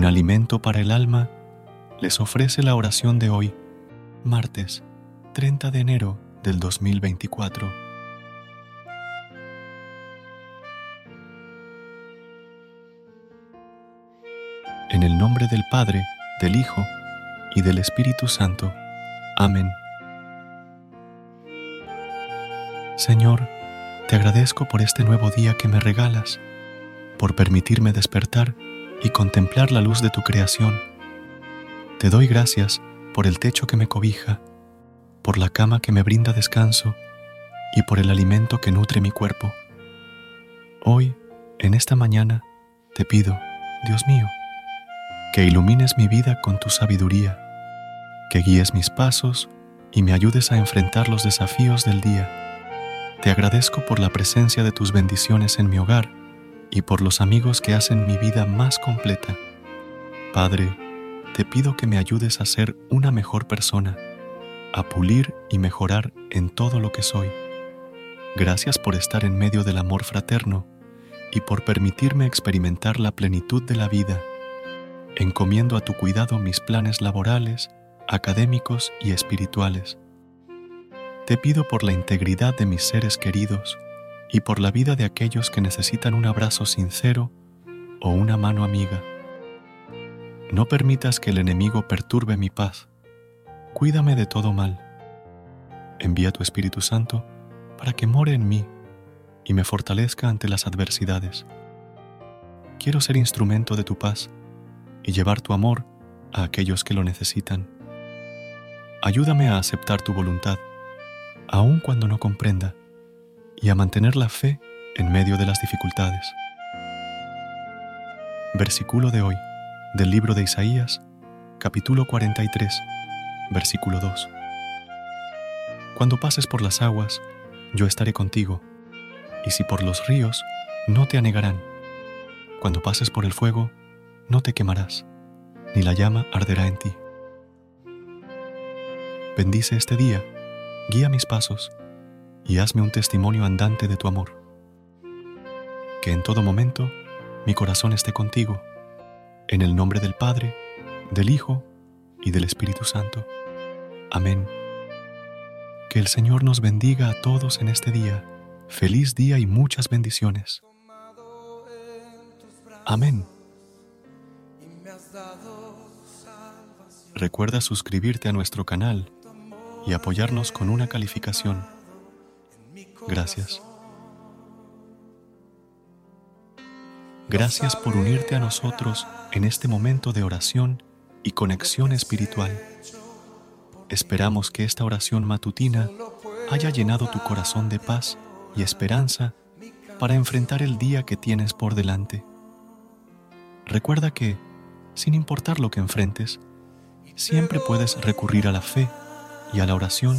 Un alimento para el alma les ofrece la oración de hoy, martes 30 de enero del 2024. En el nombre del Padre, del Hijo y del Espíritu Santo. Amén. Señor, te agradezco por este nuevo día que me regalas, por permitirme despertar y contemplar la luz de tu creación. Te doy gracias por el techo que me cobija, por la cama que me brinda descanso y por el alimento que nutre mi cuerpo. Hoy, en esta mañana, te pido, Dios mío, que ilumines mi vida con tu sabiduría, que guíes mis pasos y me ayudes a enfrentar los desafíos del día. Te agradezco por la presencia de tus bendiciones en mi hogar y por los amigos que hacen mi vida más completa. Padre, te pido que me ayudes a ser una mejor persona, a pulir y mejorar en todo lo que soy. Gracias por estar en medio del amor fraterno y por permitirme experimentar la plenitud de la vida. Encomiendo a tu cuidado mis planes laborales, académicos y espirituales. Te pido por la integridad de mis seres queridos, y por la vida de aquellos que necesitan un abrazo sincero o una mano amiga. No permitas que el enemigo perturbe mi paz. Cuídame de todo mal. Envía tu Espíritu Santo para que more en mí y me fortalezca ante las adversidades. Quiero ser instrumento de tu paz y llevar tu amor a aquellos que lo necesitan. Ayúdame a aceptar tu voluntad, aun cuando no comprenda y a mantener la fe en medio de las dificultades. Versículo de hoy del libro de Isaías, capítulo 43, versículo 2. Cuando pases por las aguas, yo estaré contigo, y si por los ríos, no te anegarán. Cuando pases por el fuego, no te quemarás, ni la llama arderá en ti. Bendice este día, guía mis pasos, y hazme un testimonio andante de tu amor. Que en todo momento mi corazón esté contigo, en el nombre del Padre, del Hijo y del Espíritu Santo. Amén. Que el Señor nos bendiga a todos en este día. Feliz día y muchas bendiciones. Amén. Recuerda suscribirte a nuestro canal y apoyarnos con una calificación. Gracias. Gracias por unirte a nosotros en este momento de oración y conexión espiritual. Esperamos que esta oración matutina haya llenado tu corazón de paz y esperanza para enfrentar el día que tienes por delante. Recuerda que, sin importar lo que enfrentes, siempre puedes recurrir a la fe y a la oración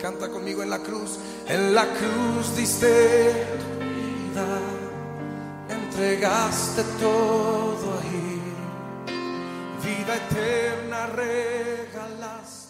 Canta conmigo en la cruz. En la cruz diste vida, entregaste todo ahí. Vida eterna regalaste.